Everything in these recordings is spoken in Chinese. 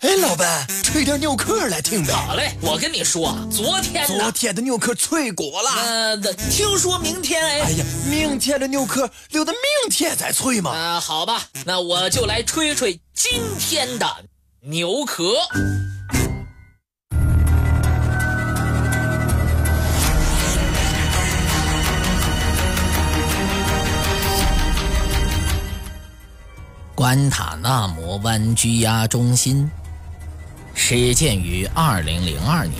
哎，老板，吹点牛壳来听呗。好嘞，我跟你说，昨天昨天的牛壳脆果了。呃，听说明天哎。哎呀，明天的牛壳留到明天再吹嘛。啊，好吧，那我就来吹吹今天的牛壳。关塔那摩湾拘押中心。始建于2002年，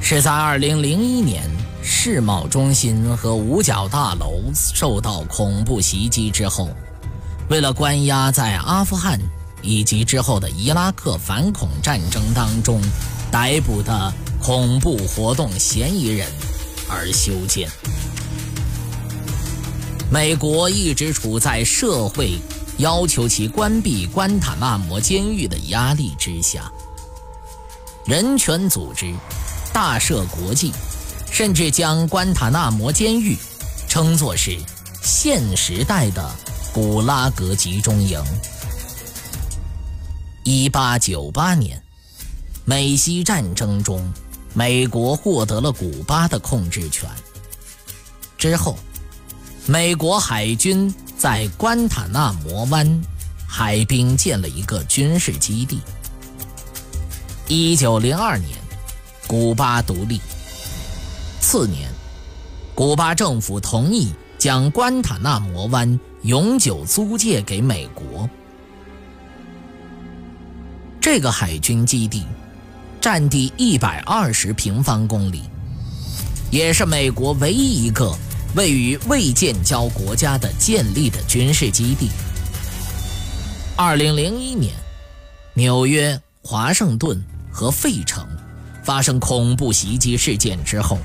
是在2001年世贸中心和五角大楼受到恐怖袭击之后，为了关押在阿富汗以及之后的伊拉克反恐战争当中逮捕的恐怖活动嫌疑人而修建。美国一直处在社会。要求其关闭关塔那摩监狱的压力之下，人权组织大赦国际甚至将关塔那摩监狱称作是现时代的古拉格集中营。一八九八年，美西战争中，美国获得了古巴的控制权。之后，美国海军。在关塔那摩湾海滨建了一个军事基地。一九零二年，古巴独立。次年，古巴政府同意将关塔那摩湾永久租借给美国。这个海军基地占地一百二十平方公里，也是美国唯一一个。位于未建交国家的建立的军事基地。二零零一年，纽约、华盛顿和费城发生恐怖袭击事件之后，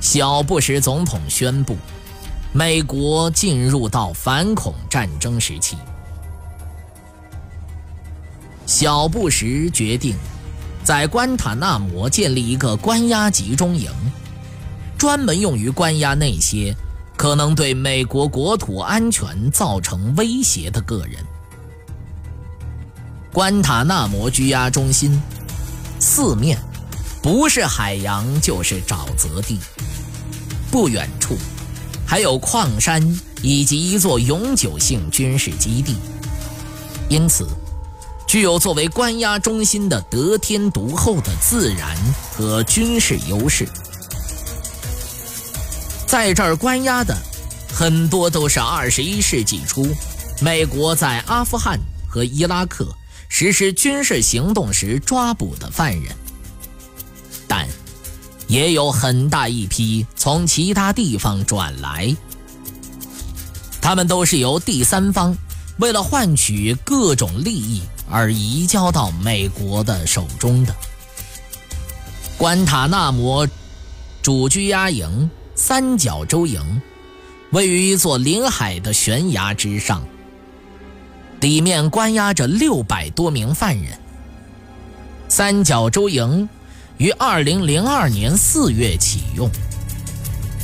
小布什总统宣布，美国进入到反恐战争时期。小布什决定在关塔那摩建立一个关押集中营。专门用于关押那些可能对美国国土安全造成威胁的个人。关塔那摩拘押中心四面不是海洋就是沼泽地，不远处还有矿山以及一座永久性军事基地，因此具有作为关押中心的得天独厚的自然和军事优势。在这儿关押的很多都是二十一世纪初美国在阿富汗和伊拉克实施军事行动时抓捕的犯人，但也有很大一批从其他地方转来，他们都是由第三方为了换取各种利益而移交到美国的手中的。关塔那摩主拘押营。三角洲营位于一座临海的悬崖之上，里面关押着六百多名犯人。三角洲营于二零零二年四月启用，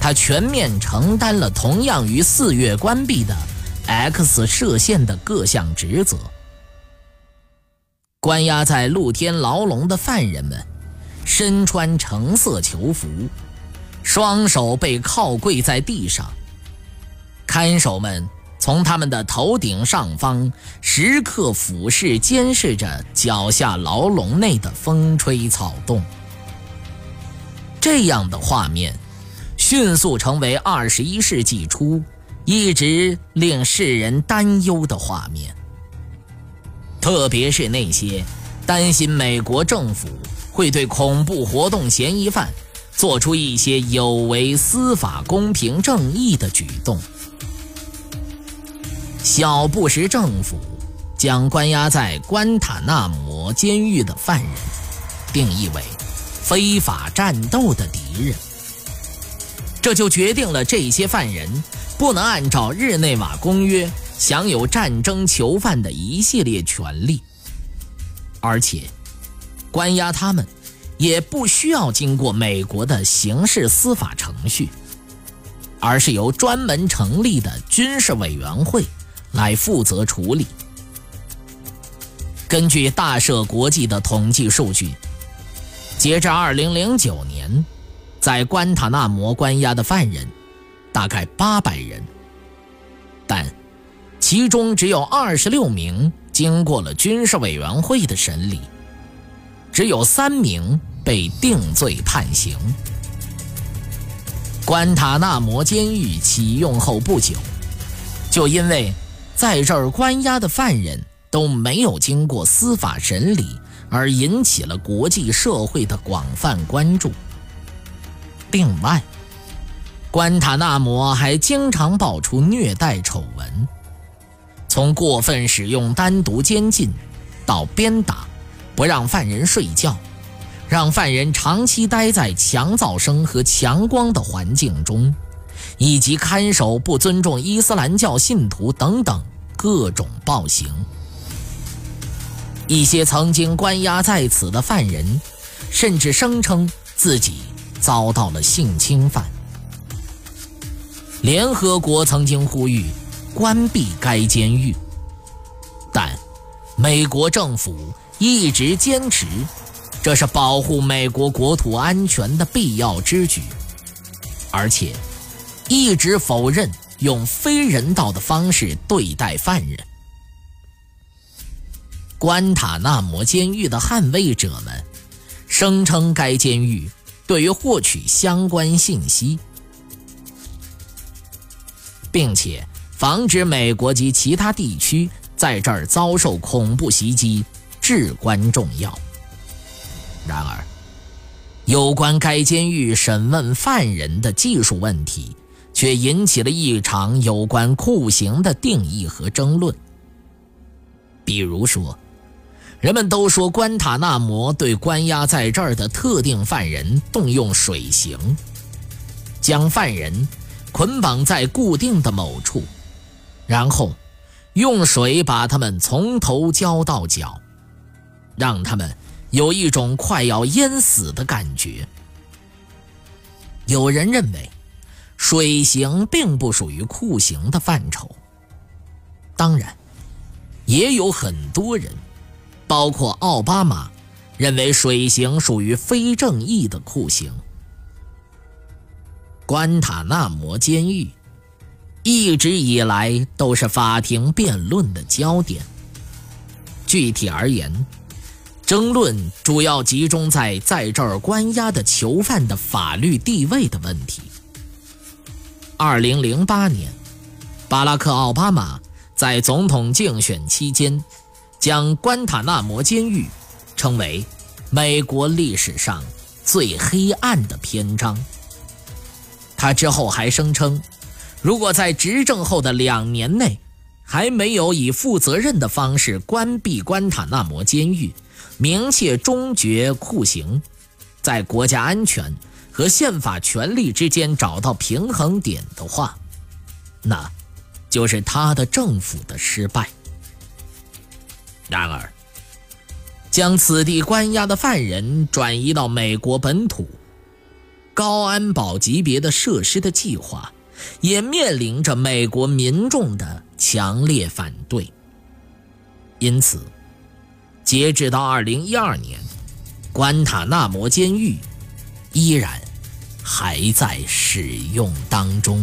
它全面承担了同样于四月关闭的 X 射线的各项职责。关押在露天牢笼的犯人们身穿橙色囚服。双手被靠跪在地上，看守们从他们的头顶上方时刻俯视监视着脚下牢笼内的风吹草动。这样的画面迅速成为二十一世纪初一直令世人担忧的画面，特别是那些担心美国政府会对恐怖活动嫌疑犯。做出一些有违司法公平正义的举动。小布什政府将关押在关塔那摩监狱的犯人定义为非法战斗的敌人，这就决定了这些犯人不能按照日内瓦公约享有战争囚犯的一系列权利，而且关押他们。也不需要经过美国的刑事司法程序，而是由专门成立的军事委员会来负责处理。根据大赦国际的统计数据，截至2009年，在关塔那摩关押的犯人大概800人，但其中只有26名经过了军事委员会的审理，只有三名被定罪判刑。关塔那摩监狱启用后不久，就因为在这儿关押的犯人都没有经过司法审理，而引起了国际社会的广泛关注。另外，关塔那摩还经常爆出虐待丑闻，从过分使用单独监禁，到鞭打，不让犯人睡觉。让犯人长期待在强噪声和强光的环境中，以及看守不尊重伊斯兰教信徒等等各种暴行。一些曾经关押在此的犯人，甚至声称自己遭到了性侵犯。联合国曾经呼吁关闭该监狱，但美国政府一直坚持。这是保护美国国土安全的必要之举，而且一直否认用非人道的方式对待犯人。关塔那摩监狱的捍卫者们声称，该监狱对于获取相关信息，并且防止美国及其他地区在这儿遭受恐怖袭击至关重要。然而，有关该监狱审问犯人的技术问题，却引起了一场有关酷刑的定义和争论。比如说，人们都说关塔那摩对关押在这儿的特定犯人动用水刑，将犯人捆绑在固定的某处，然后用水把他们从头浇到脚，让他们。有一种快要淹死的感觉。有人认为，水刑并不属于酷刑的范畴。当然，也有很多人，包括奥巴马，认为水刑属于非正义的酷刑。关塔那摩监狱一直以来都是法庭辩论的焦点。具体而言，争论主要集中在在这儿关押的囚犯的法律地位的问题。二零零八年，巴拉克·奥巴马在总统竞选期间，将关塔那摩监狱称为美国历史上最黑暗的篇章。他之后还声称，如果在执政后的两年内还没有以负责任的方式关闭关塔那摩监狱，明确终绝酷刑，在国家安全和宪法权利之间找到平衡点的话，那就是他的政府的失败。然而，将此地关押的犯人转移到美国本土高安保级别的设施的计划，也面临着美国民众的强烈反对。因此。截止到二零一二年，关塔那摩监狱依然还在使用当中。